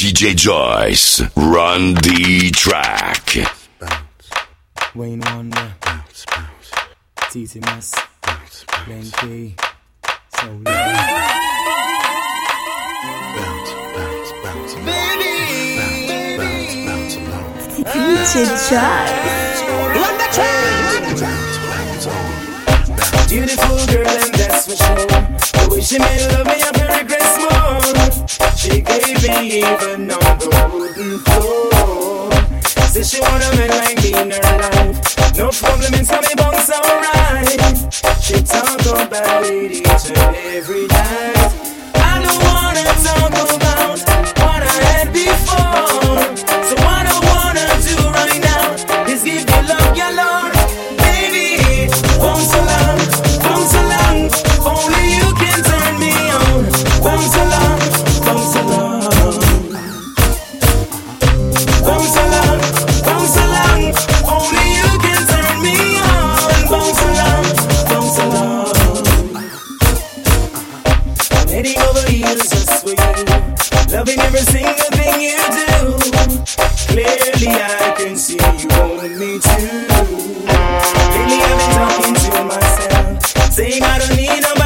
DJ Choice, run the track. Bounce. Wayne Wonder. Bounce, bounce. TT Mass. Bounce, bounce. So Bounce, bounce, bounce. Baby. Bounce, bounce, bounce. DJ Choice. Run the track. Beautiful girl, and that's for sure. The way she made love me, I can regress more. She gave me even on the wooden floor. Said she want a man like me in her life. No problem, it's coming bones alright. She talk about it each and every night. I don't wanna talk about Clearly I can see you wanted me too. Lately I've been talking to myself, saying I don't need no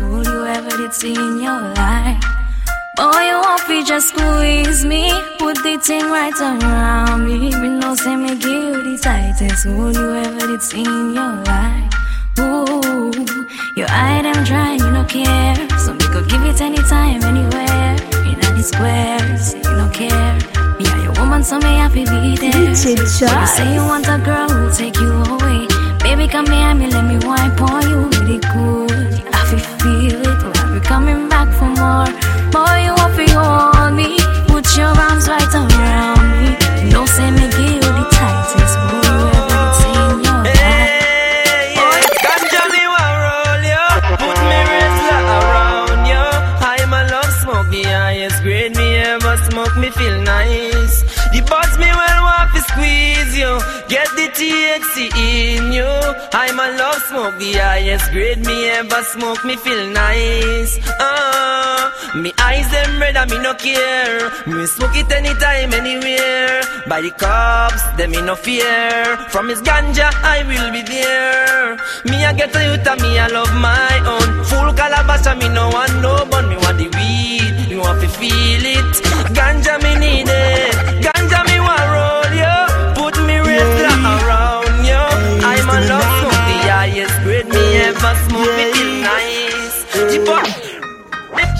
hold you ever did see in your life. Boy, you want to just squeeze me? Put the thing right around me. Me no say me give you the tightest hold you ever did see in your life. Ooh, your eye them dry, you no care. So me go give it anytime, anywhere. In the squares, you no care. Me are your woman, so me happy be there. So you say you want a girl who'll take you away. Baby, come here, me let me wipe on you really good. I feel feel it, while we coming back for more. Boy, smoke the highest grade me ever smoke. Me feel nice. Uh, me eyes them red and me no care. Me smoke it anytime, anywhere. By the cops, them me no fear. From his ganja, I will be there. Me I get a youth and me I love my own. Full calabash and me no want no bun. Me want the weed, me want to feel it. Ganja me need it.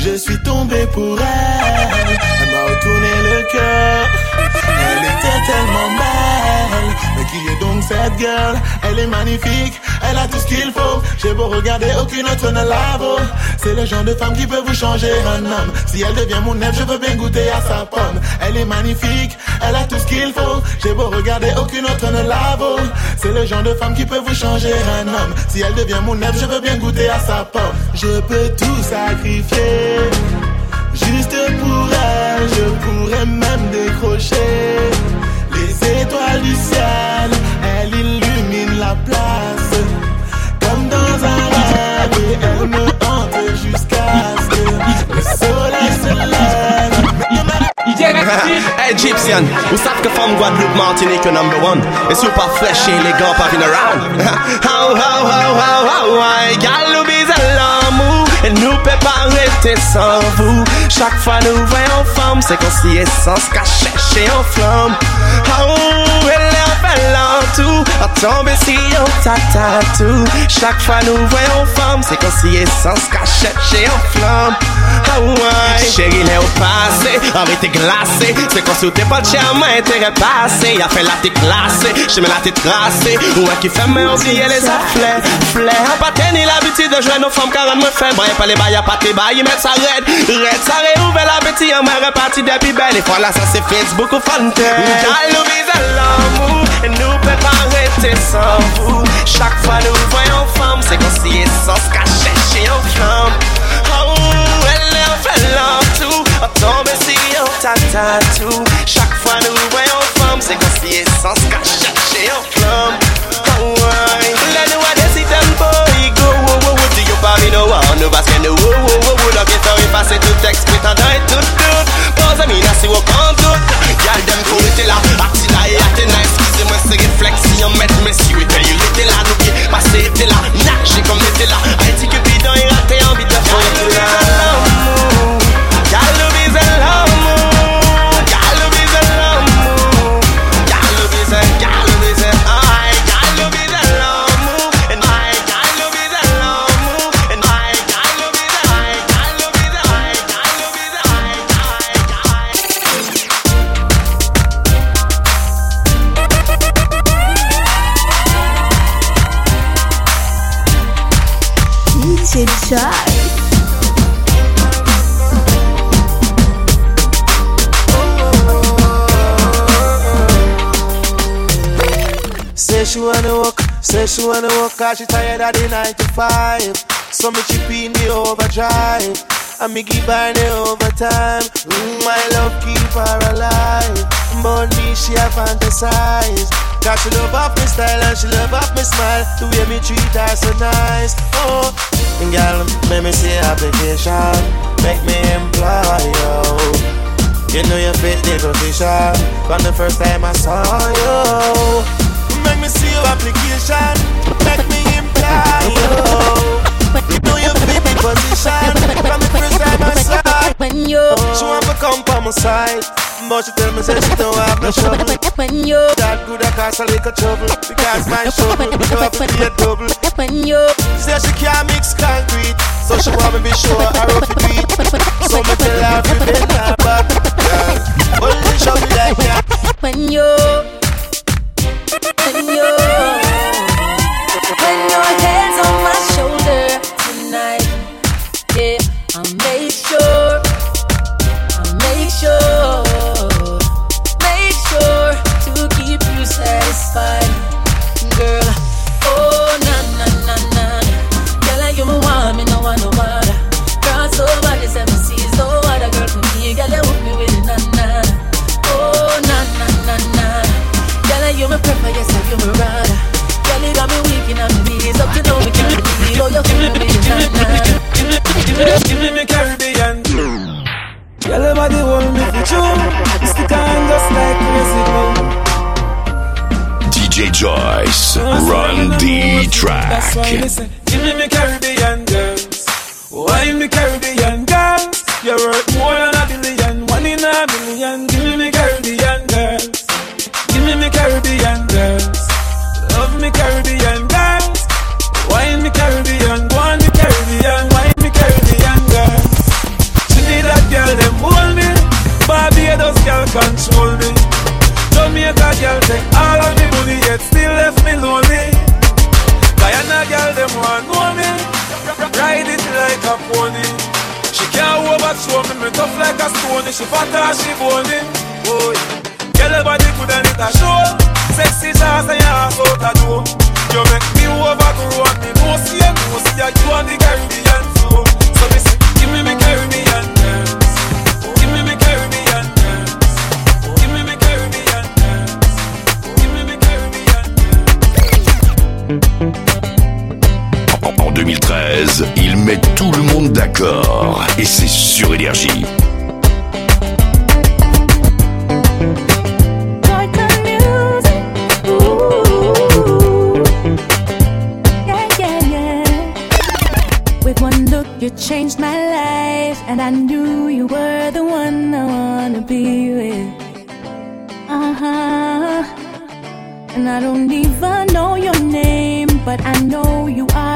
Je suis tombé pour elle, elle m'a retourné le cœur. Elle était tellement belle, mais qui est donc cette girl Elle est magnifique, elle a tout ce qu'il faut. J'ai beau regarder, aucune autre ne la vaut. C'est le genre de femme qui peut vous changer un homme. Si elle devient mon neuf, je veux bien goûter à sa pomme. Elle est magnifique, elle a tout ce qu'il faut. J'ai beau regarder, aucune autre ne la vaut. C'est le genre de femme qui peut vous changer un homme. Si elle devient mon neuf, je veux bien goûter à sa pomme. Je peux tout sacrifier. Juste pour elle, je pourrais même décrocher les étoiles du ciel. La place comme dans un rêve elle me hante jusqu'à ce que le soleil se lève. hey vous savez que femme Guadeloupe, Martinique, number one. Et si vous pas fresh et élégant, pas around? How, how, how, how, how, why, gal, bise l'amour. Et nous peut pas rester sans vous. Chaque fois nous voyons femme, c'est qu'on s'y essence qu'à chercher en flamme. How, elle est en fait tout. À tomber si on tata tout. Chaque fois nous voyons femme, c'est qu'on s'y essence qu'à chercher en flamme. How, why, chérie, n'est au passé, arrêtez glacé. C'est qu'on s'y pas de charme, intérêt passé. Y'a fait la t'es classée, je me la t'es tracée. Ouais, qui fait mais oublier les afflets. Flair, pas tenir l'habitude de jouer nos femmes, car me fait. Bref, pas les bails, y'a pas tes bails, mettre ça red. Red, ça réouvre l'appétit, on m'a reparti depuis belle. Et voilà, ça c'est Facebook ou Fanta. Nous vise à l'amour, et nous peut pas arrêter sans vous. Chaque fois nous voyons femme, c'est est sans qu'à chercher en flamme. Oh, elle est en fait tout. On tombe si on tata tout. Chaque fois nous voyons femme, c'est qu'on s'y est sans qu'à chercher flamme. Cause she tired of the 9 to 5. So me chip in the overdrive, and me give her the overtime. Mm, my love keep her alive, me she a fantasize. Cause she love off me style and she love off me smile, the way me treat her so nice. Oh, girl, make me see application, make me employ you. You know you fit the position From the first time I saw you Make me see your application Make side But she tell me say she don't have no trouble when you, That could have caused a little trouble Because my shovel to be a double when you, say she can't mix concrete So she want me be sure I rough it beat So me tell her to bend her back Girl, only show me like that when you, il met tout le monde d'accord. Et c'est sur Énergie. You changed my life, and I knew you were the one I wanna be with. Uh huh. And I don't even know your name, but I know you are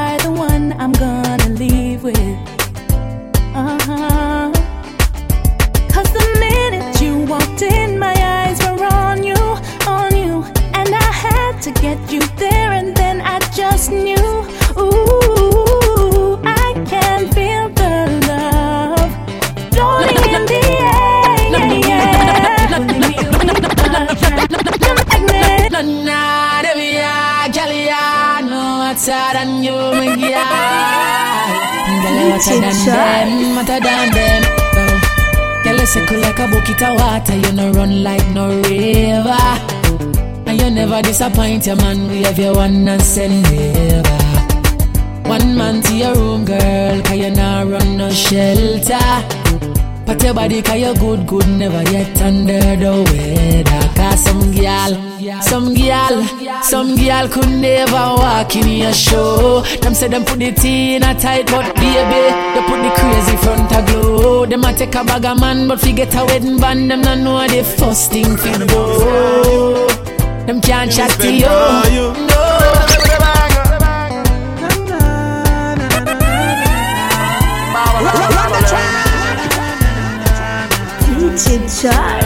hotter than you, my girl. Girl, you hotter than them, hotter than them. Oh. Girl, you circle like a bucket of water, you no run like no river. And you never disappoint your man, we have your one and send never. One man to your room, girl, cause you not run no shelter. Pat your body cause you good, good, never yet under the weather Cause some gal, some gal, some gal could never walk in your show. Them say them put the tea in a tight but baby They put the crazy front a glow. Them a take a bag of man but forget a wedding band. Them not know the first thing fi go. Them can't chat to you, no. DJ Charles.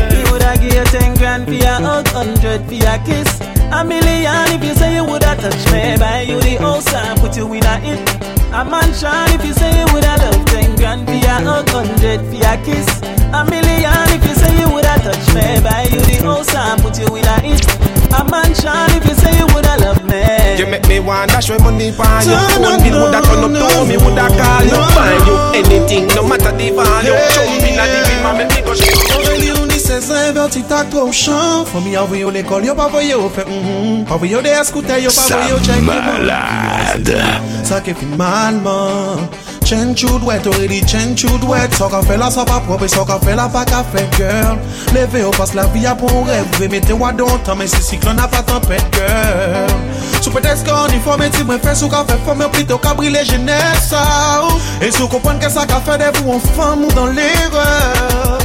Hundred for your kiss. A million if you say you woulda touch me, buy you the house and put you in a it. A mansion if you say you woulda love ten grand for a hug, hundred for a kiss. A million if you say you woulda touch me, buy you the house and put you in a it. A mansion if you say you woulda love me. You make me want dash my money for you. Phone bill woulda turn up to me, woulda call you, find you anything, no matter the value. Jump in a the and make me go shake. Se zan verti tak tro chan. Fomi yon voyo l'ekol yo pa voyo fe mm-hmm. Pa voyo de eskoute yo pa voyo Sa malade. Sa ke fin malman. Chen chou dwet, ori di chen chou dwet So ka fe la sa pa propre, so ka fe la pa ka fe girl. Leve yo pas la vi apon rev Ve mete wadon tan men si siklon na pa tan pet girl. Sou petes ka uniforme ti mwen fe Sou ka fe fome ou plito ka brile jene sa ou. E sou kompon ke sa ka fe de pou an fam ou dan l'erreur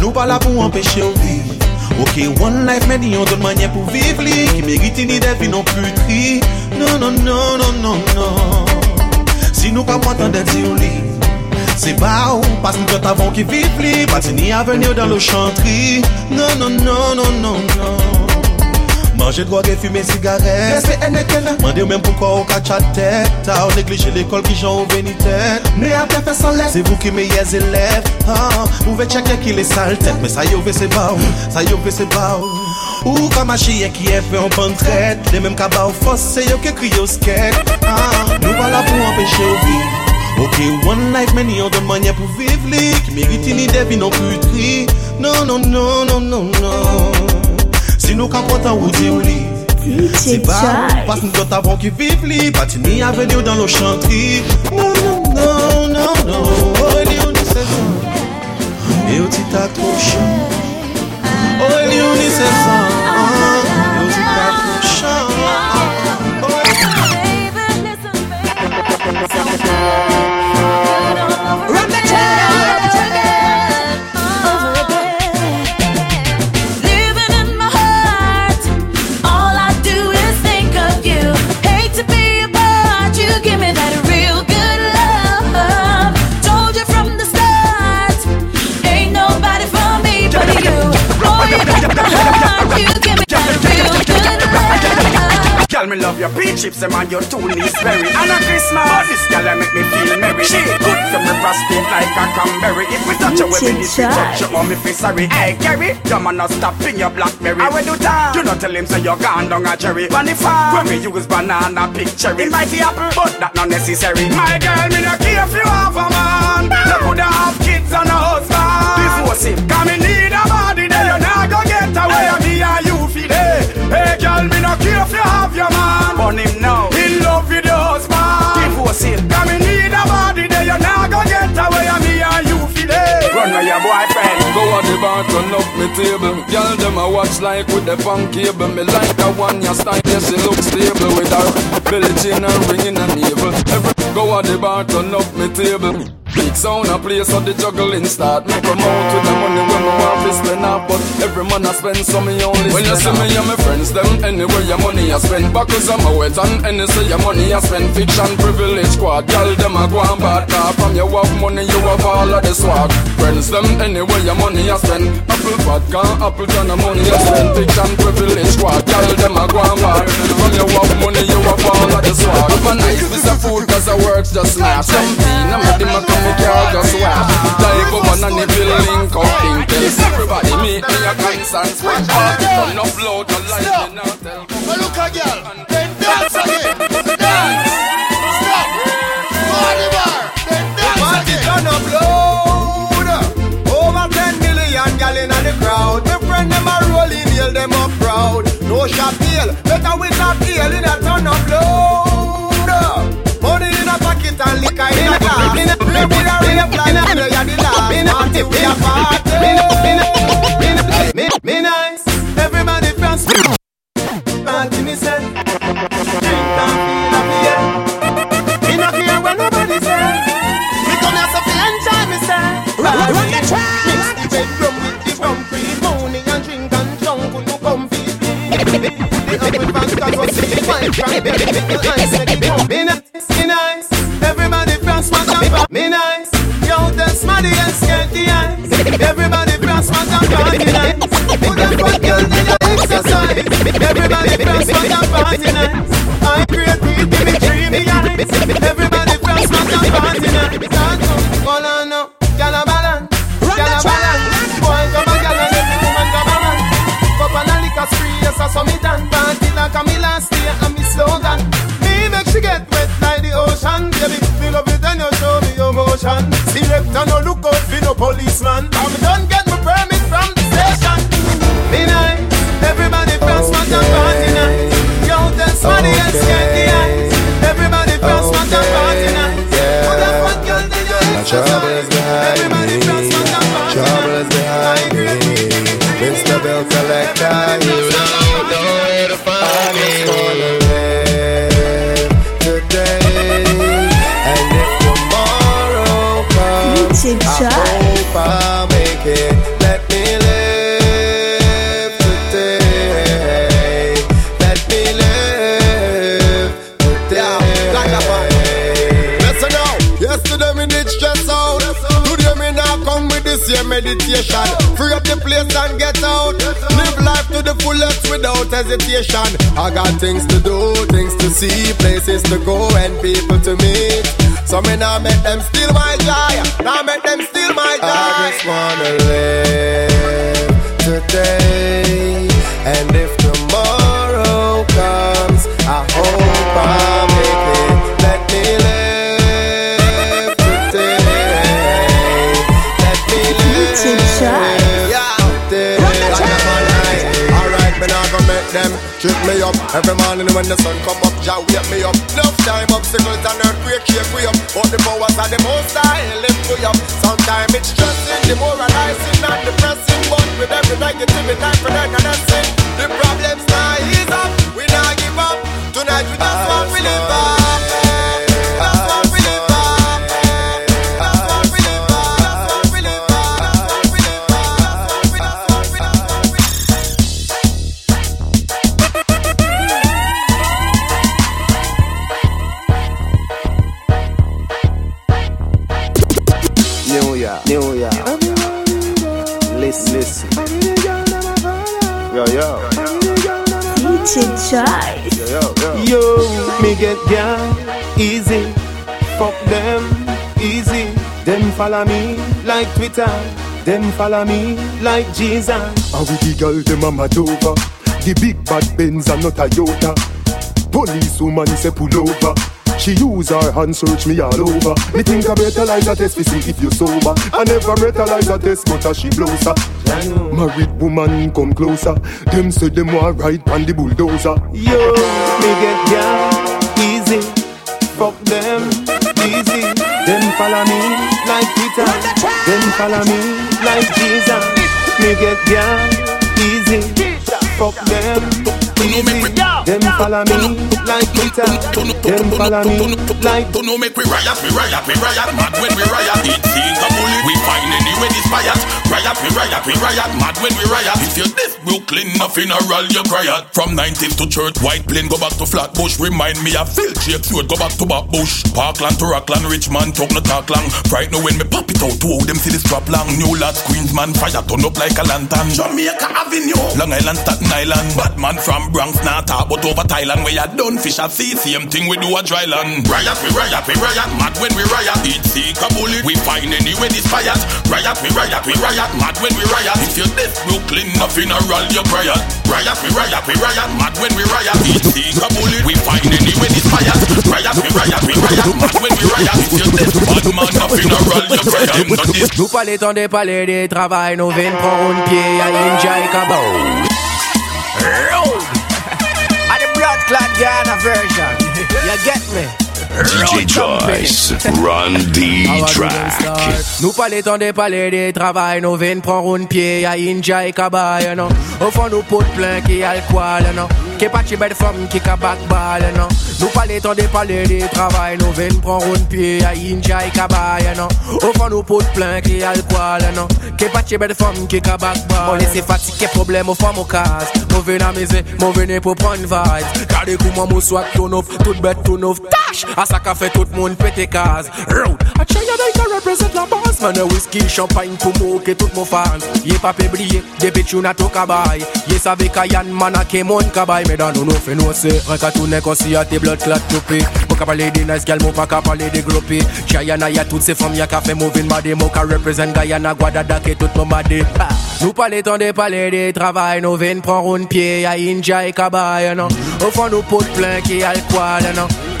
Nou pa la pou empèche ou viv Ok, one life men di yon don manye pou viv li Ki meriti ni defi non putri Non, non, non, non, non, non. Si nou pa pwantan de di ou li Se ba ou, pas nou tot avon ki viv li Pati ni avenir dan lo chantri Non, non, non, non, non, non. Manje droge, fume sigaret Mese ene kena Mande ou men poukwa ou ka chate Ta ou neglije l'ekol ki jan ou veni tet Ne apte fe san let Se vou ki meye zelef ah, Ou ve cheke ki le sal tet Me sa yo ve se ba ou Sa yo ve se ba ou Ou ka machi ye ki e fe an pan tret De menm ka ba ou fos se yo ke kri yo sket ah, Nou wala pou empeshe ou viv Ok, one life meni yon don manye pou viv li Ki meriti ni debi non putri Non, non, non, non, non, non. Si nou ka kapotan ou di ou li. Se pa, pas nou dot avon ki viv li Pati ni aveni ou dan lo chantri. Non, non chips, them and your two knees berry. And a Christmas, but this girl I make me feel merry. She good to me prostate like a cranberry. If we touch her, we need to touch her, or me feel sorry. Hey, Gary, you man not stop in your blackberry. I will do that. You not tell him say you're gone down a cherry. On the farm, when me use banana pick cherry. It might be apple, but that not necessary. My girl, me not care if you have a man. You coulda have kids and a husband. Before sin, come me need man. But him now, in love with the husband. Divorce him, come me need a body, then you're not gonna get away. Me and you feel it. run with your boyfriend. Go at the bar, turn up me table. Girl, them a watch like with the phone cable. Me like that one, your style, yes, she look stable with her belly chain and ring in her navel. Every go at the bar, turn up me table. Big sound a place so the juggling start. Me out with the money when me want to spend up, but every man I spend so me only. When you see me and my friends, them anywhere your money I spend. Backers I'm a wet and any say your money I spend. Fiction privilege squad, girl them a go and bad car. From you have money, you have all of the swag. Friends them anywhere your money I spend. Apple vodka, apple ton of money I spend. Fiction privilege squad, girl them a go 'cause I work just smash. Champagne, I'm a dimmer come me car just wash. Like up on the building, cooking pills. Everybody meet me a concern spread. Turn up loud, no light, me now tell. Well, look a girl, then dance again. Dance. Stop. Party bar. Then dance Party again. turn up loud. Over 10 million gal in the crowd. My friend them a rolling, hail them up proud. No shot deal, better with that deal in a turn up loud. And liquor in a glass. A real fly, now play at the last. Party we a party. Me, me nice, everybody France. Party me say, drink and feel happy. yeah. Me not care when nobody say. We come here so fi enjoy me say. Run the track. Mix the bedroom with the rum money and drink and junk. Will you come feel me? The was singing fine, fine, baby. Make you nice, make it. Tell Smarty and scared the eyes. Everybody France want to party nice. Put them front girl, then you exercise. Everybody France want to party nice. I create weed, give me dreamy eyes. Everybody France want jam party night. Start to hold on now, gyal a balance, gyal a balance. Boy come a gyal every woman a man. Cup and a liquor spree, yes I saw me done. Party like a me last year and me slogan. Me make she get policeman. I'm done get my permit from the station. Me nice, everybody from smash and party night. Yo, tell somebody else get the eyes. Everybody from smash and party night. Put that fat girl in your My trouble is behind me. Trouble is behind me. Mr. Bill Collector, you don't know where to find me. I just wanna live today, and if tomorrow comes, DJ I life to the fullest without hesitation. I got things to do, things to see, places to go and people to meet. So me now make them steal my joy. Now make them steal my joy. I just wanna live Every morning when the sun come up, Jah wake me up. Enough time obstacles and earthquake shake we up. But the powers of the most high lift me up. Sometimes it's stressing, demoralizing and depressing. But with every negativity I for them and sin The problems now ease up, we now give up. Tonight we just DJ Choice. Yo, yo, yo. Yo, me get down easy. Fuck them easy. Them follow me like Twitter. Them follow me like Jesus. And with the girl, them a mad over. The big bad Benz and not a Toyota. Police woman say pull over. She use her hand search me all over. Me think I brutalize a test to see if you sober. I never brutalize a test, but as she blows her. Married woman come closer. Them say them want ride on the bulldozer. Yo, me get down easy. Fuck them easy. Them follow me like Peter. Them follow me like Jesus. Me get down easy. Fuck them easy. Them follow me like Peter. Them follow me like. To know make we riot, we riot, we riot, mad when we riot. It seems a bullet, we find anyway this riot. Riot, we riot, we riot, mad when we riot. If you're this Brooklyn, a funeral, you riot. From 90th to church, White Plain, go back to Flatbush. Remind me of Phil Jake Road, go back to Bush. Parkland to Rockland, Richmond, talk no talk long. Right now when me pop it out, two of them see the strap long. New lads, Queensman, fire turn up like a lantern. Jamaica Avenue, Long Island, Staten Island. Batman from Bronx, not talk, but over Thailand, where you done fish a sea, same thing we do a dry land. Riot, we riot, we riot, mad when we riot. Eat seek a bullet, we find anyway this fired. Riot, we riot, we riot, mad when we riot. If you this Brooklyn, nothing a roll you riot. Riot, we riot, we riot, mad when we riot. Eat seek a bullet, we find anyway this fired. Riot, we riot, we riot, mad when we riot. If you this bad man, nothing a roll you riot. Not this Nous pas les temps des palais des travail, nous venons prendre un pied à Injay Cabot. Clad Ghana version. You get me? DJ Choice, run the track. Nous pas les temps des palais des travail, nous venons prendre un pied à Injay Cabay, non. Au fond, nous pot plein qui a le quoi, non. Qui pas de belle femme qui a back ball, non. Nous pas les temps des palais des travail, nous venons prendre un pied à Injay Cabay, non. Au fond, nous pot plein qui a le quoi, non. Qui pas de belle femme qui a back ball. On laisse fatiguer problème aux femmes au casse. Nous venons amuser, nous venons pour prendre vibes. Regardez comment mon soit tout neuf, tout bête tout neuf. Tash! À ça qu'a fait tout monde pété case. Road! I try to represent la boss, man. Whisky, champagne pour moquer tout mon fans. Yé pas péblié, des bitch you na to kabay. Savait qu'à Yann man a ke mon kabay. Nous fait nous c'est un cartoon qu'on s'y a tes blood clot to pay. qu'à parler des nice gal, mon pas qu'à parler des groupies. Chayana, y'a toutes ces femmes, y'a qu'à faire moving madé. Mon qu'à représente Guyana, Guadada, qui tout mon madé. Ah. Nous parler tant des palais des travail, nous venons prendre un pied, y'a Inja et Kabaya, non. Au fond, nous potes plein qui a le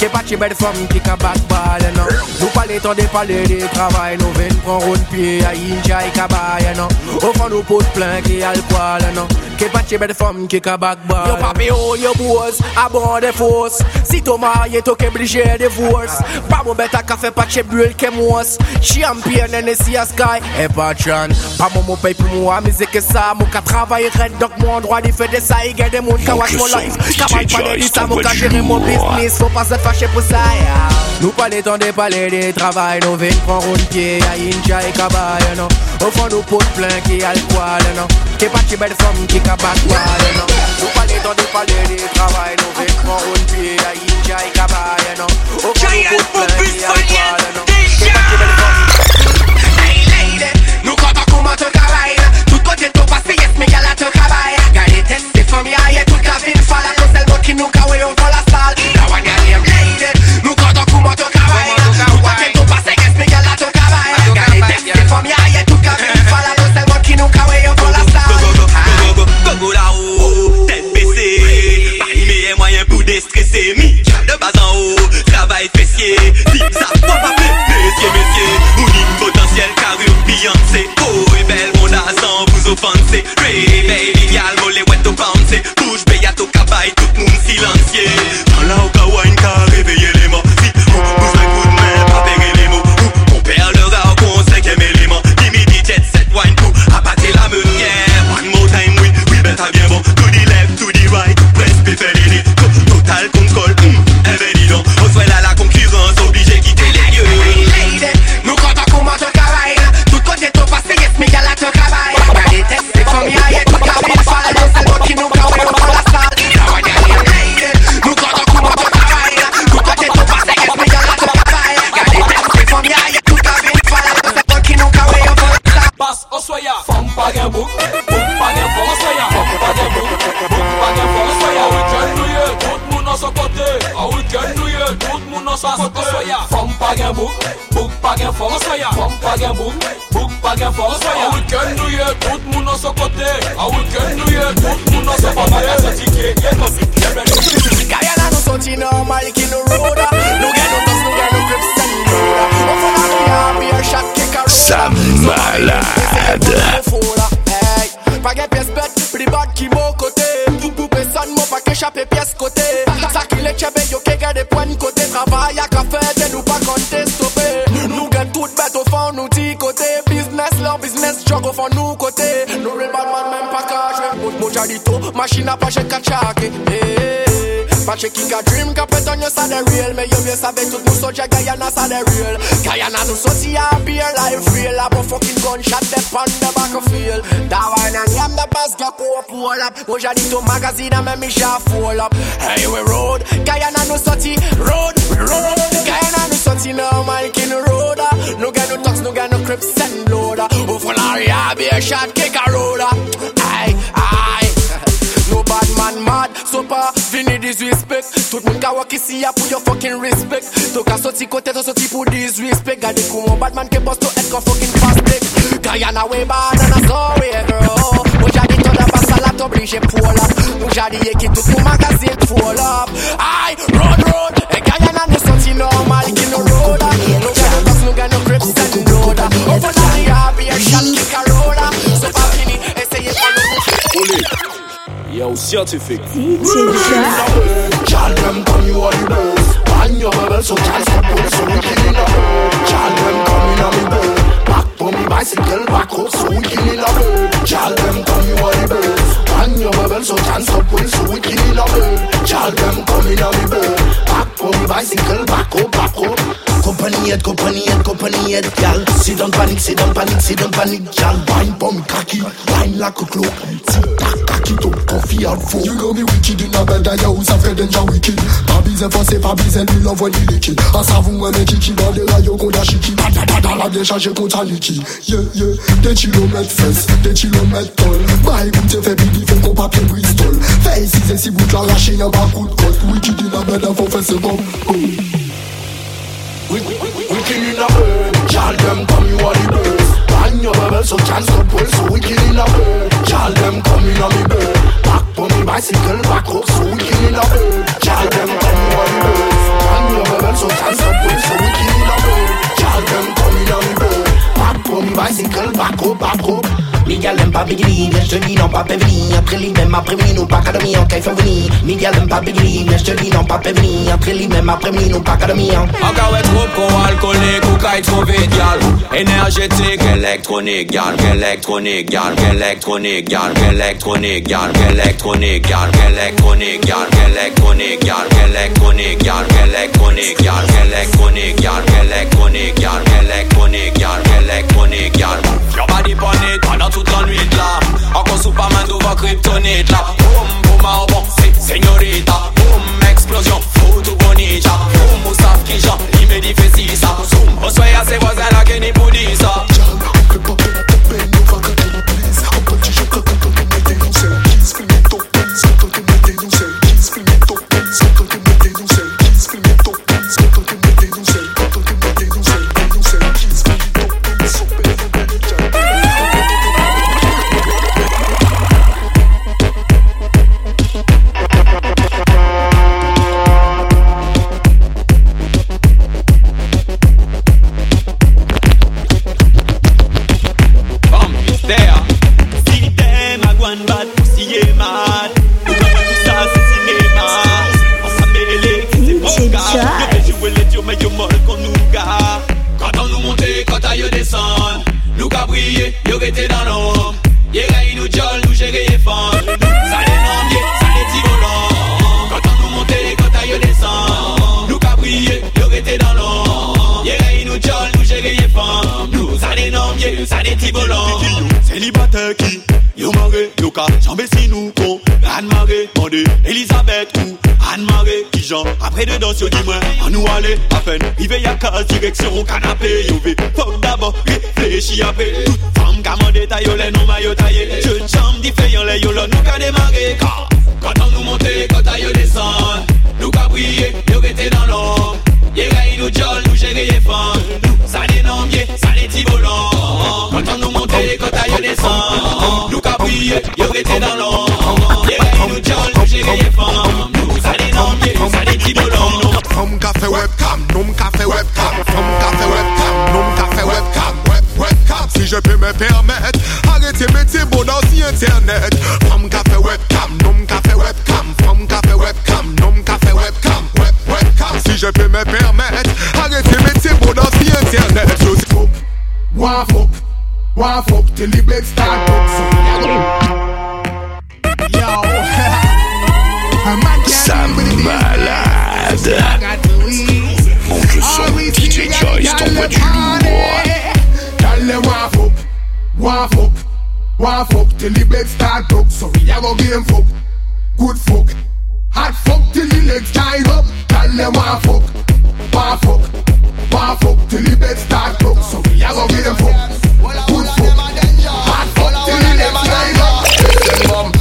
poil, non. Qui pas de belle femme qui a backball, non. Nous parler tant des palais des travail, nous venons prendre un pied, y'a Inja et Kabaya, non. Au fond, nous potes plein qui a le poil, non. Qui pas de belle femme qui a. Yo papi, oh, yo boss, à bon de force. Si tu marié, tu obligé de divorce. Pas mon bête à café, pas de brûle, que moi. Champion, NSC à Sky, et patron. Pas mon mot paye pour moi, mais c'est que ça. Mon qu'à travailler red, donc mon droit de faire des ça. Il y a des monde qui watch mon life. Cabal pas de ça, mon qu'à gérer mon business. Faut pas se fâcher pour ça, yeah. Nous parler tant des palais de travail, nous venons prendre un pied, à Inja et Kabaya, non. Au fond, nous potes plein qui a le poil, non. Qui pas de belle femme qui a backball, non. Nous parler tant des palais de travail, nous venons prendre un pied, à Inja et Kabaya, non. Au fond, nous potes plein qui a le poil, non. Qui pas de belle femme. Nou konta kouman te travay Tout kote to pase yes me gala te travay Business lor business jog au fond nou kote Nou real bad man pa ka jwe Mou mou jadito, machine a pa jet ka chake Hey, Pache ki ka dream ka pet on yo sa de real. Me yo mye save tout mou soje Guyana sa de real. Guyana nou soti a beer life real. A bo fucking gunshot dep on the battlefield. Da wine and yam the bass ka ko pull up. Mou jadito magazine a me mi sha full up. Hey we road, Guyana nou soti road, we road Guyana nou soti normal ki nou road ah. Nou gen nou tox, nou gen nou crips and ah. Ou folari a shot kick a road ah. Ay, ay No bad man mad, so pa vini disrespect Tout moun ka wak isi ya pou yo fucking respect To ka soti kote to soti pou disrespect Gade kou moun bad man ke boss to head kon fucking fast dick Guyana way bad and a so way girl Mou jadi to da basa la to oblige pull up Mou jadi ye ki tout mou magazine full up Ay, road road, e Guyana nou soti normal ki nou road ah. Nou gen nou tox, nou gen nou ah. Ou for nari a shot kick a ah. So pa vini, eseye kon nou Yo, scientific Child them come you are the best Pan your bubble so child stop put so we killing a bird Child them coming on me bed Back for me bicycle back up so we killing a bird Child them come you are the best Pan your bubble so child stop put so we killing a bird Child them coming on me bed. Back for bicycle back up back up. Company head, company head, company head, gal. Sit down panic, sit down panic, sit down panic, gal. Wine me cocky, wine like a cloak. Sit back, cocky to coffee and foam You know me wicked in a bed, I house a Fred and John wicked. Pas besoin forcer, pas besoin lui l'envoyer liquide A savon, un mec qui dans des rayons qu'on a chiqui Da da da da la décharge contre un liquide Yeah, yeah, des kilomètres fesses, des kilomètres tol Bah écoute, fait bidi, fait qu'on papier Bristol c'est si vous te l'arrachez, y'a pas coup de côte Wicked in a bed, faut faire ce bon oh. killing a bird. Child them come, you are the best. Bang your bubble so chance cut pull, so we killing a bird. Child them come, you know me bird. Back on me bicycle, back up, so we killing a bird. Child them come, you are the best. Bang your bubble so chance cut pull, so we killing a bird. Child them come, you know me bird. Back on me bicycle, back up, back up. Miguel aime pas Big Lee, je dis non pas Après lui même après nous pas en Miguel pas Lee, je dis non pas Après lui même après nous pas en Encore un alcoolique ou kite trop Énergétique, électronique gal Électronique gal, électronique gal Électronique gal, électronique gal Électronique électronique Électronique électronique Électronique électronique Électronique électronique toute la nuit là Encore Superman devant Kryptonite là Boum, boum, ah bon, c'est señorita. Boum, explosion, photo bonita. Boum, Moussaf qui chante, il me dit ça. Zoom, on soyez à ses voisins là qui n'y pour ça Brillé, yo, était dans nous jol, nous les femmes. Ça les ça les. Quand on nous monte, quand on descend. Nous brillé, yo, dans nous jol, nous les femmes. Nous, ça les ça les. Célibataire qui Yo maré, yo ka, si nous con Anne maré, mandé, Elisabeth ou Anne maré, qui j'en Après dedans, yo dis-moi, en nous aller À peine, rive y'a case, direction au canapé Yo ve, faut d'abord réfléchir après Toute femme mandé ta yo les non maillot taillé Je jambe différent les yo là, nous qu'a démarré Car, quand on nous monte, quand ta yo descend. Nous qu'a brillé, yo était dans l'ombre. Yé il nous jol, nous gérer les femmes. Nous, ça les noms, ça les petits volants. Quand on nous monte, quand ta yo descend. Nous qu'a brillé, yo était dans l'ombre. Yé il nous jol, nous gérer les femmes yeah, ça les petits volants Femme café webcam, nom café webcam, femme café webcam, nom café webcam, web webcam. Si je peux me permettre, arrêtez mettez beau dans si internet. Femme café webcam, nom café webcam, femme café webcam, nom café webcam, web webcam. Si je peux me permettre, arrêtez mettez beau dans si internet. Je suis fou, one fuck, one fuck till the bed start up. Yo, Ça malade. Monte le son, DJ Choice t'envoie du lourd. One fuck, till the start. So we a game fuck, good fuck, fuck till the legs tied up. Tell them one fuck, one fuck, one fuck till the start. So we a game fuck, good fuck, fuck till the legs tied up.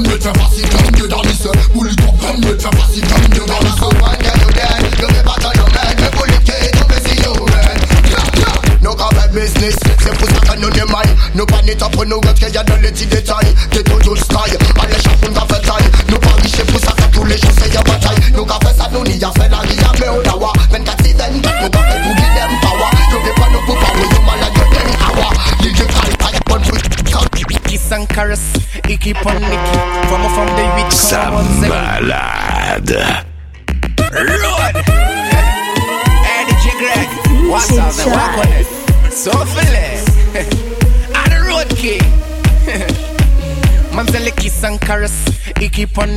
Bully top down, me fait passer down de damis. Bully top down, me fait passer down de damis. Man, get you dead, you be part of the man Me bullet kid, don't be see you red No cover business, c'est pour ça que nous démaille Nous pas net up, nous gâte qu'il y a dans les petits détails T'es tout tout sky, allez chaque monde fait taille Nous pas riches pour ça que tous les jours c'est y'a bataille Nous qu'a fait ça, nous n'y a fait la ria Mais on a wa, 24 si 24 Nous qu'a fait pour give them power. Nous vais pas nous pour power, you malade you ten hour Digital, I want to Kiss and caress, keep on Nicky From from the week Ça malade. Road Hey DJ Greg What's up walk on it. So feeling And the road king Manzel kiss and caress, Icky pon.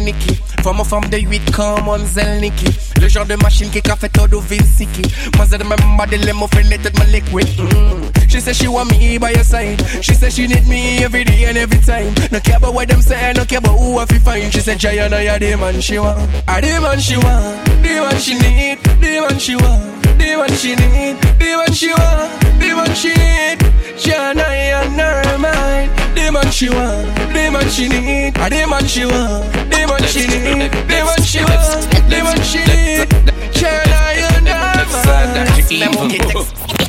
From a from the huit, come on, Zel Nicky. Le genre de machine qui a fait tout de Vinsiki. Manzel remember the limo fineted my liquid. Mm. She said she want me by her side. She said she need me every day and every time. No care about what them say, no care about who I fi find. She said Jayana, you're the man she want. I the man she want, the man she need, the man she want, the man she need, the man she want, the man she need. Jayana, you're her mind. The man she want, the man she need, I the man she want, the man she need, the man she want, the man she need. Jayana, you're her mind.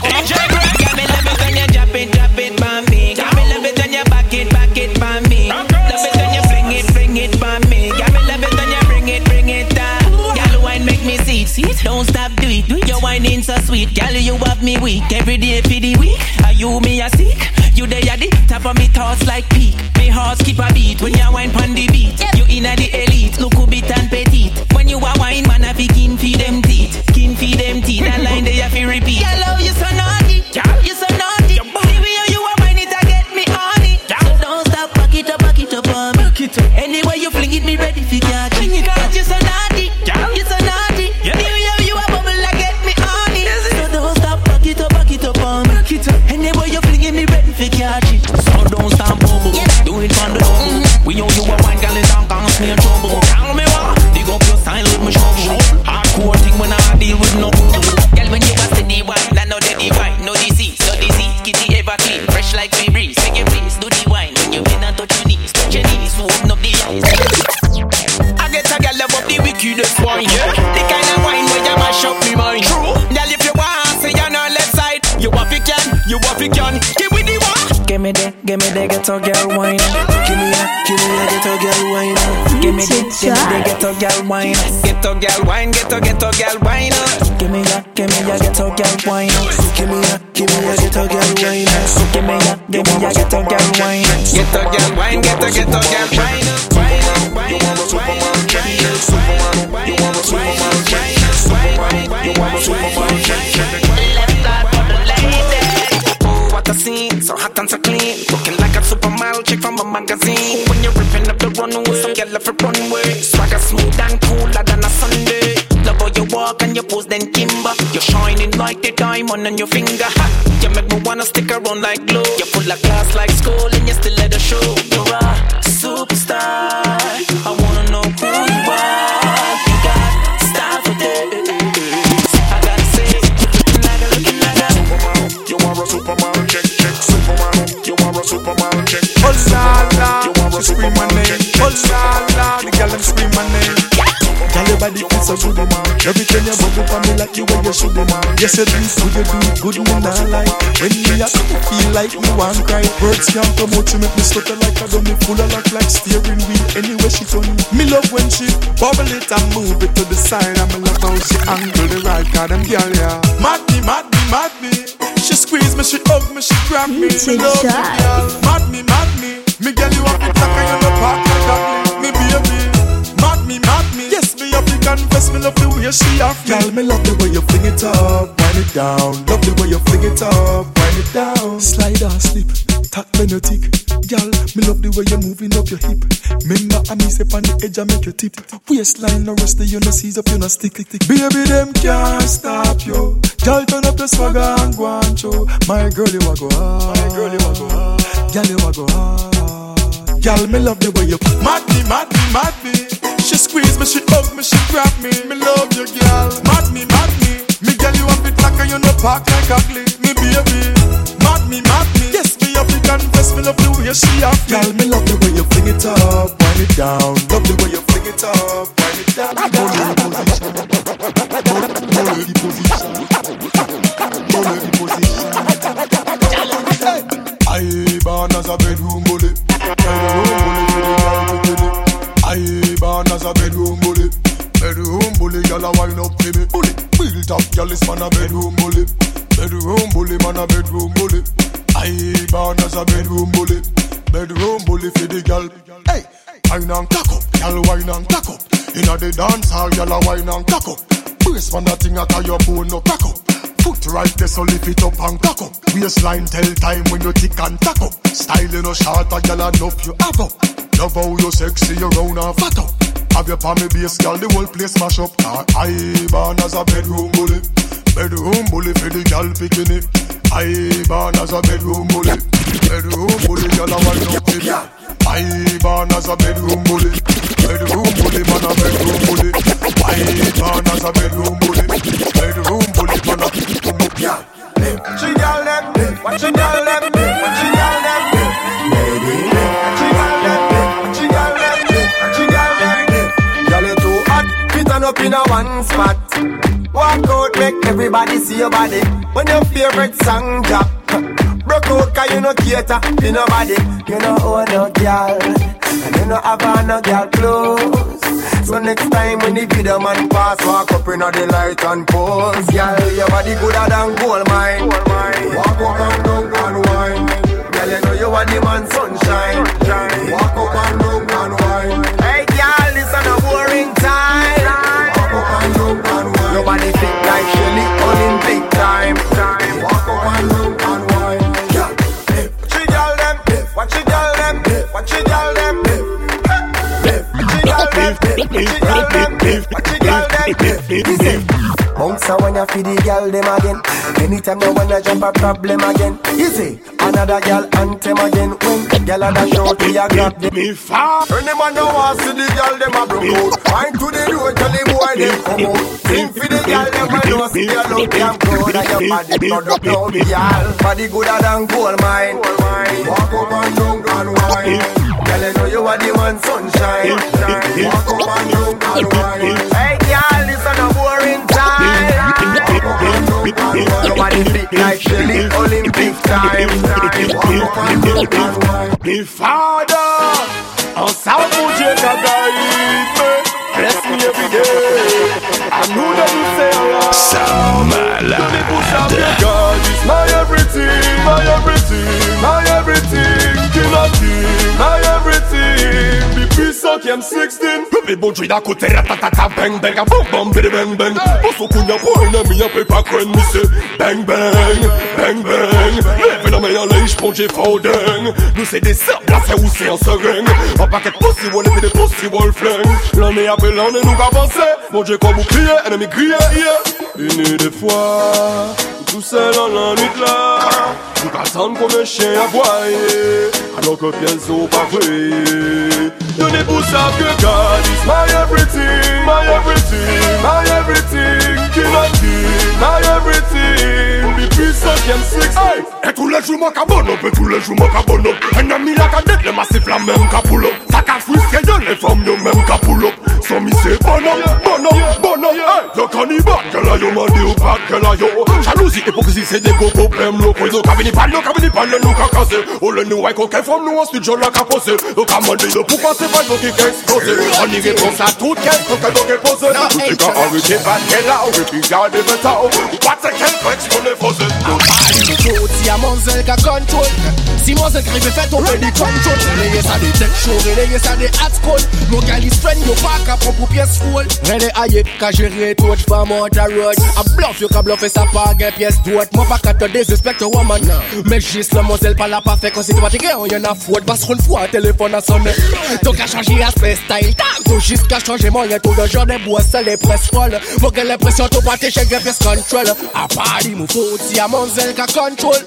DJ sweet. Girl, you have me weak every day for the week. Are you me a sick? You there at the top of me thoughts like peak. Me heart skip a beat when you wine pon the beat. You inna the elite, look who bit and petite. When you a wine, the ghetto girl wine. Ghetto girl wine, ghetto ghetto girl wine. Give me a, give me a ghetto girl wine. Give me a, give me a ghetto girl wine. Give me a, give me a ghetto girl wine. Ghetto girl wine, ghetto ghetto and. You're shining like the diamond on your finger. Ha! You make me wanna stick around like glue. You're full of class like school and you still at the show. You're a superstar. I wanna know who body feels so good, man. Every time you bubble for me like you when you should, man. Yes, you do good, you do good, me not lie. When me a feel like me want cry. Words can't promote you, make me stutter like a dummy, full of luck like steering wheel. Anyway, she turn me love when she bubble it and move it to the side. And me love how she angle the right, God, them girl, yeah. Mad me, mad me, mad me. She squeeze me, she hug me, she grab me. Me love you, girl. Mad me, mad me. Me girl, you have it like I am a park like that. Me baby. Mad me, mad me. Yes, me up, you confess me love the way she have me. Girl, me love the way you fling it up, wind it down. Love the way you fling it up, wind it down. Slide or slip, tack when you tick. Girl, me love the way you moving up your hip. Remember, I me step on the edge, I make you tip. Waistline no rusty, you no seize up, you no stick, tick, tick. Baby, them can't stop you. Girl, turn up the swagger and go on show. My girl, you a go hard. My girl, you a go hard. Girl, you a go hard. Girl, me love the way you mad me, mad me, mad me. She squeeze me, she hug me, she grab me. Me love you, girl. Mad me, mad me. Me girl, you have it like a you no park like a ugly. Me baby. Mad me, mad me. Yes, me up, you confess me love the way she have. Girl, me love the way you fling it up, wind it down. Love the way you fling it up, wind it down. Bully position. Bully position. I born as a. Bedroom bully built girl is man a bedroom bully. Bedroom bully, man a bedroom bully. I born as a bedroom bully. Bedroom bully for the girl. Hey, wine and cock up, girl wine and cock up. Inna the dance hall, girl a wine and cock up. Brace man a thing a tie your bone no crack up. Foot right there, so lift it up and cock up. Waistline tell time when you tick and tack up. Style no short, a gyal enough you have up. Love how you sexy, you round and fat up. Have your palmy base, girl, the whole place mash up. I born as a bedroom bully. Bedroom bully for the girl bikini. I born as a bedroom bully. Bedroom bully, girl, I want up baby. I born as a bedroom bully. Bedroom bully, man, a bedroom bully. I born as a bedroom bully. Bedroom bully, man, a bedroom bully. She gal them, what she gal them, in a one spot. Walk out, make everybody see your body. When your favorite song drop, broke out 'cause you no cater to nobody. You know own no girl, and you no have no girl clothes. So next time when the video man pass, walk up in the light and pose. Girl, your body gooder than gold mine. Walk up and down and wine. Girl, you know you are the man sunshine. Walk up and down and wine. Nobody fit like Shelly, Olympic time. Walk up and down and wine. What you girl them? What you girl them? What you girl them? Bounce when you feed the girl them again. Anytime you wanna jump a problem again. Easy, another girl anthem again. When girl a dash out, we a grab them. Me far. When them a no want see the girl them a broke out. Wine to the road, tell the boy them come out. Sing for the girl them a know see your look damn good. And your body blood up down, girl. Body gooder than gold mine. Walk up and down and wine. Girl, you know you are the man sunshine. Walk up and down and wine. Hey, girl, this is a boring time. Nobody fit like Shelly Olympic time. Walk up and down and wine. Me father, mon Dieu qu'a guide Bless me every day. I know that you say Allah. Ça malade. God is my everything, my everything, my everything. Be puissant qui aime 16. Bébé bon Dieu d'un côté, ratatata, bang bang, a bang bang, bidi bang bang. Pour ce qu'on y a pour un ami, y'a pas qu'un monsieur. Bang bang, bang bang. Lève la main en l'air, j'prends j'ai folding. Nous c'est des sœurs, là c'est où c'est en seringue. Un paquet de possible, et des possible flingue. L'année après l'année, nous avancer. Mon Dieu, comme bouclier, ennemi grillé, yeah. Une des fois, tout seul en la nuit là. Nous attendons comme un chien aboyer. Alors que bien sont pas vraies. Donnez pour ça que God is my everything, my everything, my everything. King of king, my everything. Be puissant, qui aime six. Hey! Et tous les jours, mon cabonne, et tous les jours, mon cabonne. Un ami la cadette, le massif, la même capoule. Ça qu'a frustré, les femmes, yo même capoule. So mi say bono, bono, bono Hey, yo cannibal, girl a yo mandi ou bad, girl a yo Jalousie, hypocrisie, c'est des gros problèmes locaux Yo kabini pan, yo kabini pan, le nou ka kase Ou le nou ay koke fom nou an studio la ka pose Yo ka mandi yo pou pase pa yo ki ka explose On y réponse à toute question que yo ke pose Ou te ka arrêter pas qu'elle a, ou puis garder beta Ou pas te quel flex Si a Monzel ka control Si Monzel krive fet on pe di control Releye sa de tek show, yo pièce full Rele aye, ka jere tout fam out a road. A bluff yo ka bluffe sa pa gen pièce doit Mon pa ka te disrespect a woman. Mais jis le Monzel pa la pa fe kon si te patike on yon a fout Bas kon fwa telefon a sonne Ton ka chanji aspect style tag ka chanji moyen tout de genre de bois seul et presse folle Mon gen l'impression ton pate chèque gen pièce control A pari mou fout si a Monzel ka control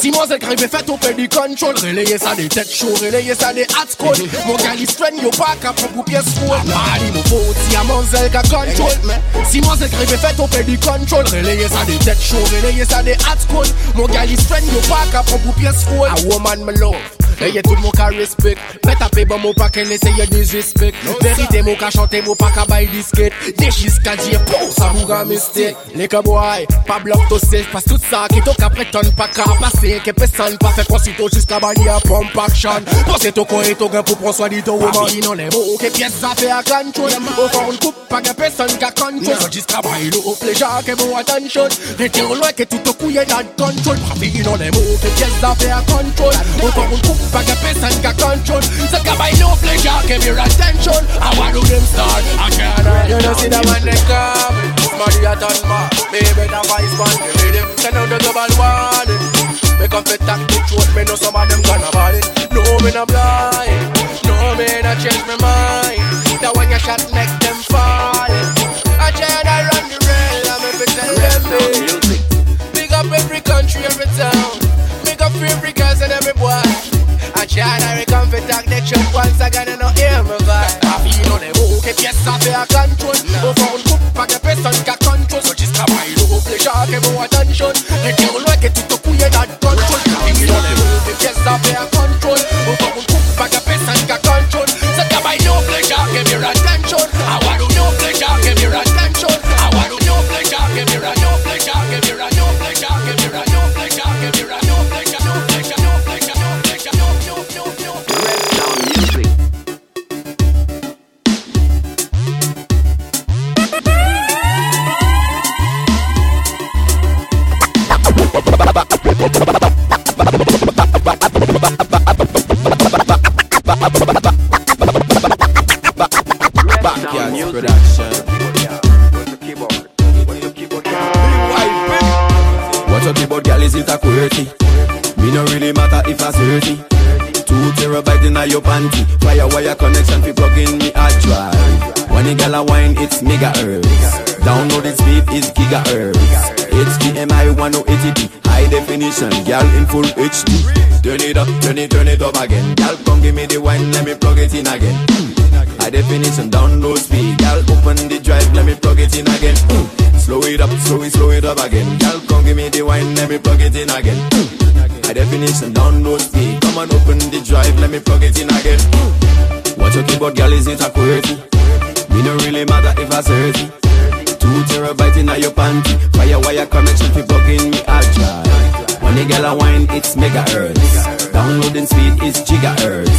Si Monzel krive fet on pe di control Releye sa de tek show, releye sa de hot school Mon gal is friend yo pa ka pon pou pièce full A pari mou fout si a Monzel ka control Si Monzel krive fet on pe di control Releye sa de tek show, releye sa de hot school Mon gal is friend yo pa ka pon pou pièce full A woman me love. Eye tout moun ka respect. Mè tape bon moun pa ken eseye disrespect. Verite moun ka chante moun pa ka bay disket Dechis ka diye pou sa mou ga mistake Leke boy, pa blok to sej Pas tout sa ki to ka preton pa ka pase Ke pesan pa fe konsito jiska bani a pump action. Pose to ko e to gen pou pron swa di to woman Inon le mou ke pièce a fe a control Ou kon koup pa gen pesan ka control Jiska bay lo pleja ke mou attention. Rete lwe ke tout to kouye nan control Pravi inon le mou ke pièce a fe a control Ou kon koup pa gen pesan ka control Se ka bay no pleja ke mir attention. I want to them start I can't You know see the man they come Money a ton ma Baby the man Give me them Send out the global warning Me come fit talk the truth, me know some of them gonna ball it. No, me not blind. No, me not change my mind. That when you shot make them fall. I try and I run the rail, I'm a bit tell them me. Big up every country, every town. Big up every girls and every boy. I try and I come fit talk the truth once again and no hear me vibe. I feel on them who que pièce faire control. Au qui vont attention. Les gens full HD. Turn it up, turn it, turn it up again. Gal, come give me the wine, let me plug it in again. High definition, download speed. Gal, open the drive, let me plug it in again. Slow it up, slow it, slow it up again. Gal, come give me the wine, let me plug it in again. High definition, download speed. Come on, open the drive, let me plug it in again. Watch your keyboard, gal, is it a QWERTY? Me no really matter if I 30. Two terabyte in your panty. Fire wire connection plug in me hard drive. When the gal a wine, it's megahertz. Downloading speed is gigahertz.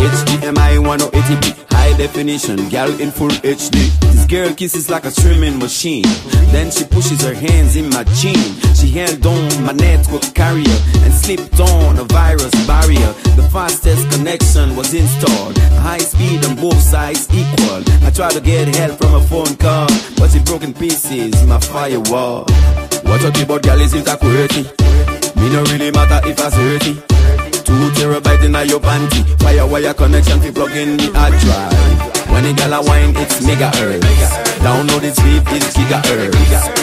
HDMI 1080p, high definition, gal in full HD. This girl kisses like a streaming machine. Then she pushes her hands in my chin. She held on my network carrier and slipped on a virus barrier. The fastest connection was installed. High speed on both sides equal. I tried to get help from a phone call, but it broke in pieces. My firewall. What your keyboard gal is it a QWERTY? Me no really matter if I 30. Two terabyte in your panty. Fire wire connection fi plug in the hard drive. When a gal a wine, it's megahertz. Download its speed is gigahertz.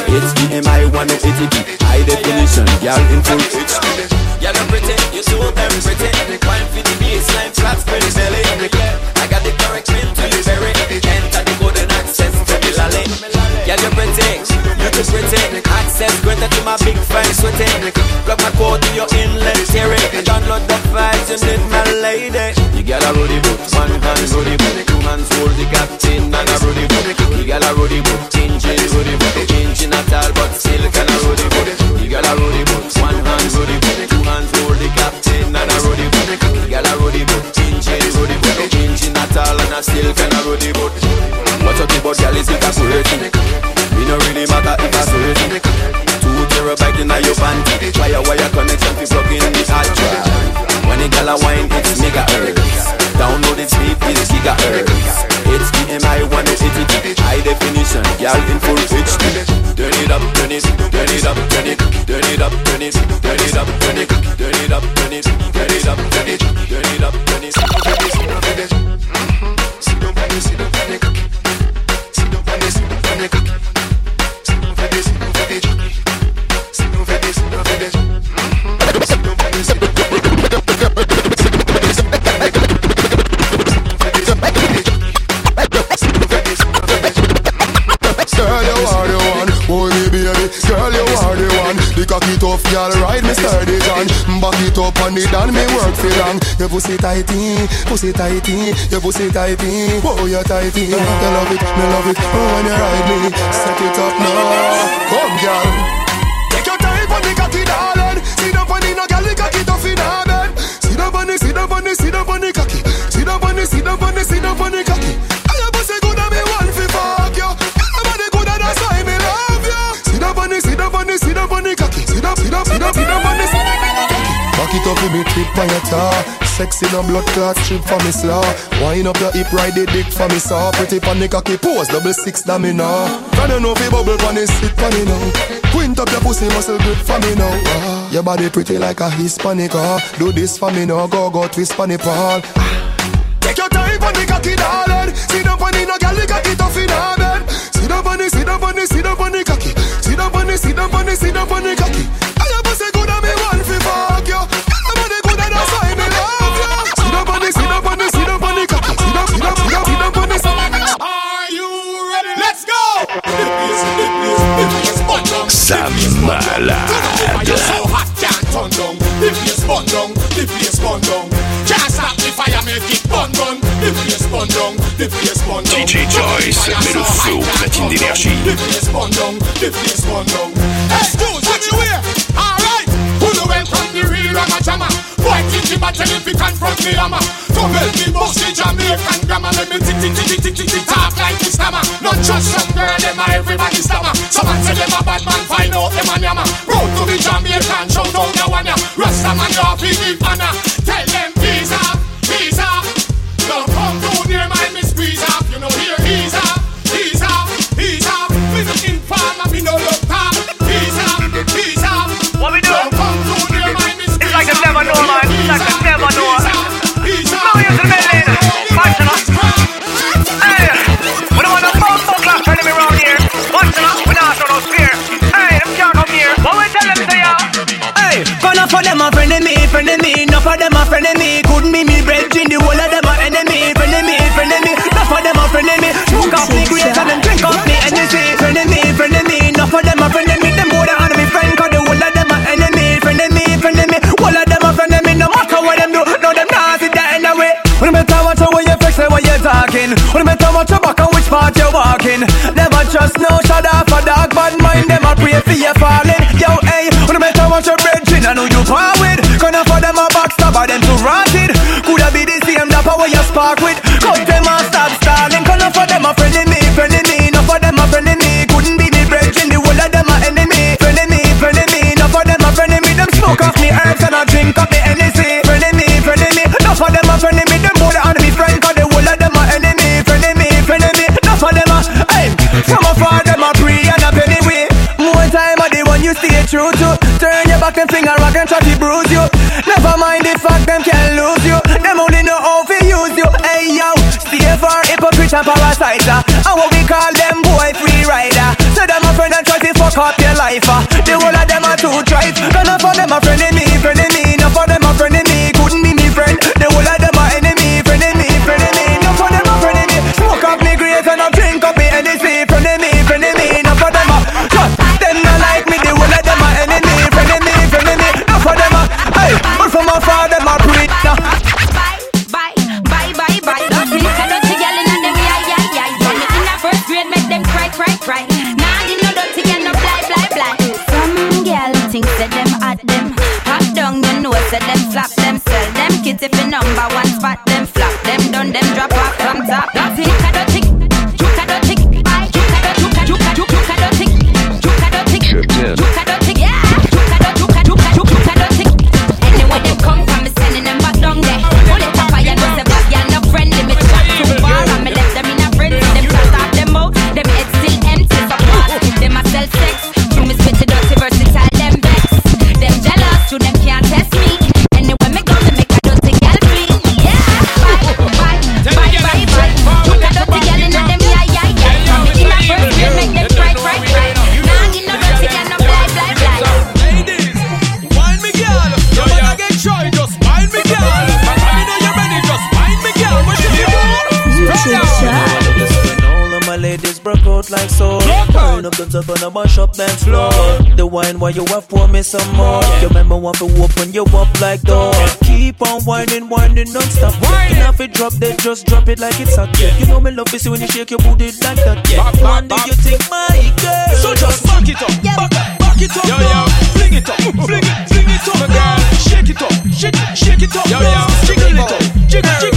HDMI 180p, high definition, gal in full HD. You're not pretty, you so damn pretty. Wine for the baseline, flat spread the belly. I got the correct to the berry. Enter the golden access to the lolly. Yeah, you're pretty, you're too pretty. Access granted to my big fine sweaty. Plug my code to your inlet theory. Download the files, you need my lady. You got a ruddy boot, one hand ruddy boot, two hands hold the captain and a ruddy boot. You got a ruddy boot, engine ruddy boot, engine at all but still can a ruddy boot. You got a ruddy boot, one hand ruddy boot, two hands hold the captain and a ruddy boot. You got a ruddy boot, engine ruddy boot, engine at all and a still can a ruddy boot. Keyboard girl is it a QWERTY? Me no really matter if I 30. Two terabyte in your panty, fire wire connection fi plug in the hard drive. When a gal a wine, it's megahertz. Download its speed is gigahertz. HDMI 180p, high definition, gal in full HD. Turn it up, turn it, turn it up, turn it, turn it up, turn it, turn it up, turn it, turn it up, turn it, turn it up, turn it, me long. Your pussy tighty, pussy tighty, your pussy tighty. Oh, you tighty. You love it, me love it. Oh, when you ride me, set it up now. Come, girl. Take your time on the cocky, darling. Sit down on no girl, the cocky tough in her bed. Sit down on the, sit on the, sit down on the cocky. Sit down on the, sit down on the, sit down on the cocky. I your pussy good and me want fi fuck you. Nobody good and that's why me love you. Sit down on the, sit down on the, sit the cocky. Up, sit up, sit up, sit up Back it up, me tip on your tar. Sexy no blood clot strip for me slaw. Wind up your hip, ride the dick for me saw. Pretty pan the cocky pose, double six da me now. Can you know fi bubble pan it, sit pan it now. Quint up your pussy muscle grip for me now. Ah, your body pretty like a Hispanic. Ah, do this for me now, go go twist pan it pal. Take your time on the cocky, darling. On the no girl, the cocky tough in. Sit down on the, sit down on the, sit down on the cocky. Sit down on the, sit down on the, sit down on the cocky. Malade. Turn down. The place burn down, the place burn down. Can't stop the fire, make it burn down. The place burn down, the place burn down. DJ Joyce met le feu aux platines d'énergie. The place burn down, the place burn down. Hey, Jules, what you wear? Alright. Who the welcome the real Rama Jama? Boy, think him a tell if he confront me hammer. Don't help me bust the Jamaican grammar. Let me tick tick tick tick tick tick tick talk like this stammer. Not just some girl, them a everybody stammer. Some man say them a bad man, find out them a yammer. Proud to be Jamaican, shout out the one ya. Rasta man, you fi give honor. Tell them Gonna them a friend of me, friend of me. Enough of them a friend of me. Couldn't be me brethren, the whole of them a enemy. Friend of me, friend of me. Enough of them a friend of me. Smoke off me great and them drink off me energy. Friend of me, friend of me. Enough of them a friend of me. Them more than me friend, cause the whole of them a enemy. Friend of me, friend of me. Whole of them a friend of me. No matter what them do, no them not that in the way. When better watch out when you flex and when you talking. When watch out back and which part you walking. Never trust no off a dog, bad mind them a pray for you falling. I know you part with. Gonna for them a backstab, or them too rotted. Coulda be the same dapper where you spark with. Cut them and stop stalling. Gonna for them a friend of me, friend of me. No for them a friend of me. Couldn't be me brethren, the whole of them a enemy. Friend of me, friend of me. No for them a friend of me. Them smoke off me herbs and I drink up me NC. Friend of me, friend of me. No for them a friend of me. Them more than me friend, cause the whole of them a enemy. Friend of me, friend of me. No for them a, hey, from afar them a pray and a penny way. More time a the one you stay true to. Your back and rock and try to bruise you. Never mind the fact them can lose you. Them only know how to use you. Hey yo, stay for hypocrite and parasiter. And what we call them boy free rider. So them a friend and try to fuck up your life. Uh. The whole of them are too tripe. None for them a friend some more. You remember want to open you up like door. Keep on whining, whining non-stop. You have it drop, then just drop it like it's hot. You know me love see when you shake your booty like that. Yeah. One day you think my girl. So just back it up, back, back it up, yo, yo. Fling it up, fling it, fling it up, girl. Shake it up, shake, it, shake it up, yo, yo. Jiggle it up, jiggle, jiggle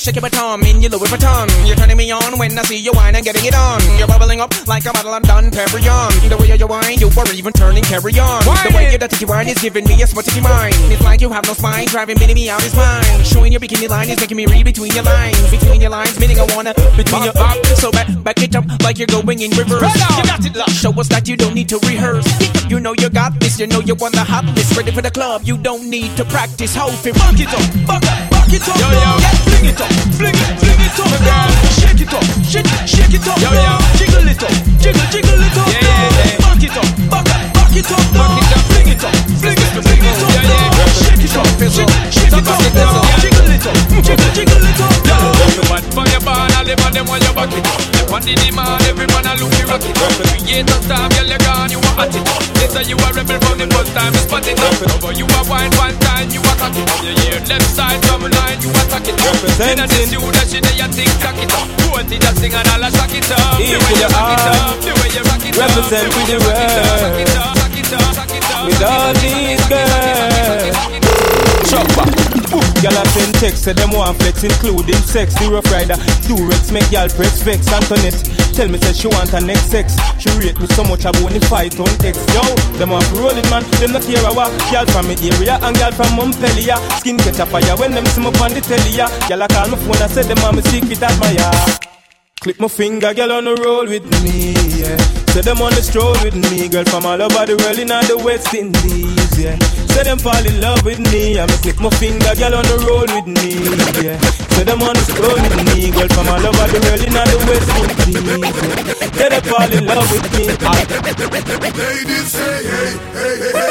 shake it baton in your Louis Vuitton. You're turning me on when I see you wine and getting it on. You're bubbling up like a bottle of Dom Perignon. The way you wine, you are even turning carry on. The way you dirty wine is giving me a smutty mind. It's like you have no spine, driving Minnie me out his mind. Showing your bikini line is making me read between your lines. Between your lines, meaning I wanna between your back. So back, back it up like you're going in reverse. You got it, love. Show us that you don't need to rehearse. You know you got this, you know you're on the hot list. Ready for the club, you don't need to practice. Hold it, fuck it up, fuck up, fuck it up. Yo, yo. Yeah, fling it up, fling it, fling it up, girl. Shake it up, shake, shake it up, yo, yo. Jiggle it up, jiggle, jiggle it up, yeah, yeah, yeah. Fuck it up, up, fuck it up, fuck it up, fling it up, fling it, fling it up, yeah, yeah. Shake it up, shake, shake it up, jiggle it up, jiggle, jiggle it up, for your band, all them on them want your back it up. Them on the demand, every man a look you rock it up. A star, girl you gone, you a hot it up. They say you a rebel from the first time you spot it up. Over you a wine one time, you a cock it up. You hear left side, come line, you attack it up. Inna this you that shit, you think tack it up. It, just sing and all a shock it up. The way you rock it up, the way you rock it up. Represent with the world. With all these girls. Chopper. Y'all have send text, say them want flex, including sex. The rough rider, Durex, make y'all press vex. Antoinette, tell me say she want her next sex. She rate me so much about the fight on X. Yo, them want roll it, man. Them not care a what. Y'all from me area and y'all from Montpellier. Skin catch a fire when them see me on the telly. Y'all a call my phone and say them want me secret admire. Clip my finger, girl on the roll with me, yeah. Say them on the stroll with me, girl from all over the world in the West Indies, yeah. Say them fall in love with me, I me click my finger, girl on the roll with me, yeah. Say them on the stroll with me, girl from all over the world in the West Indies, yeah. Say they fall in love with me. Ladies hey, hey, hey, hey.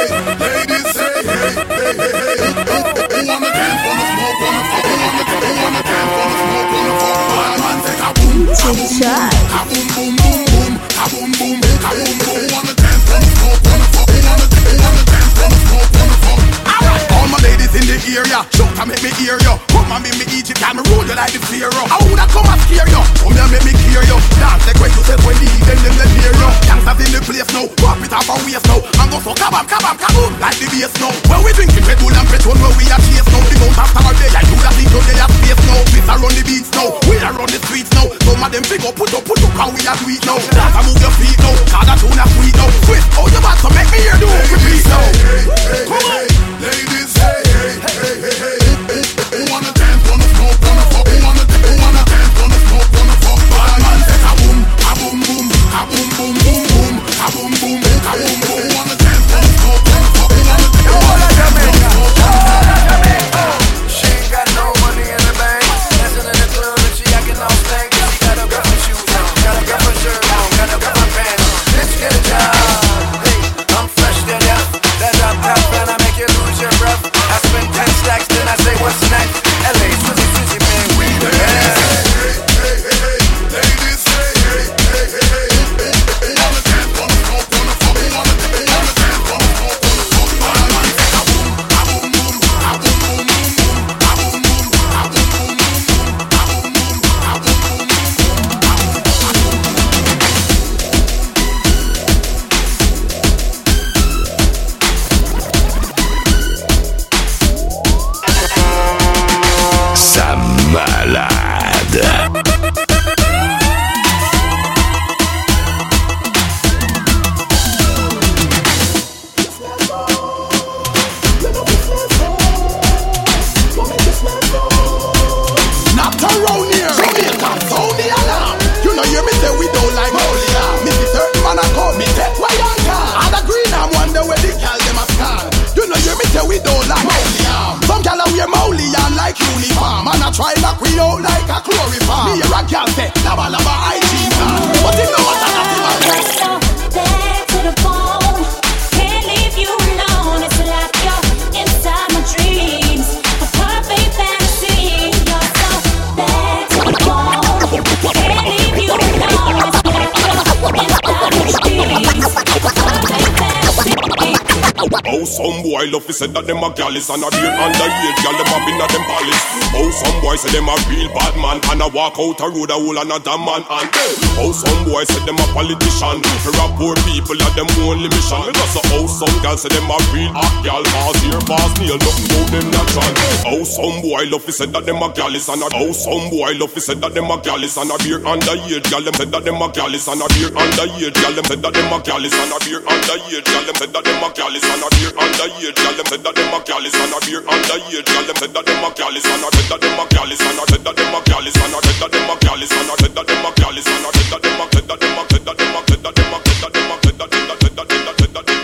said that them a gallus and a real underage gal them a been at them palace. Oh, some boy said them a real bad man and a walk out a road a whole another man and oh, some boy said them a politician. for a poor people at them only mission. Me just a oh, some gal said them a real hot gal pass here pass nail nothing about them natural. Oh, some boy love he said that them a gallus and a oh, some boy love he said that them a gallus and a real underage gal them said that them a gallus and a real underage gal them said that them a gallus and a real underage gal them said that them a gallus and a real underage gal them said that them a callous and beer underage. Them said that them a said that them a said that them a said that them a said that them a said that them a said that them a said that them a said that them a said that them a said that them a said that them a said that them a said that them a said that them a said that them a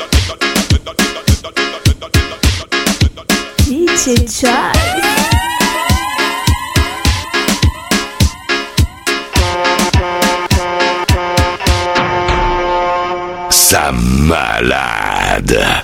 said that them a said that them a said malade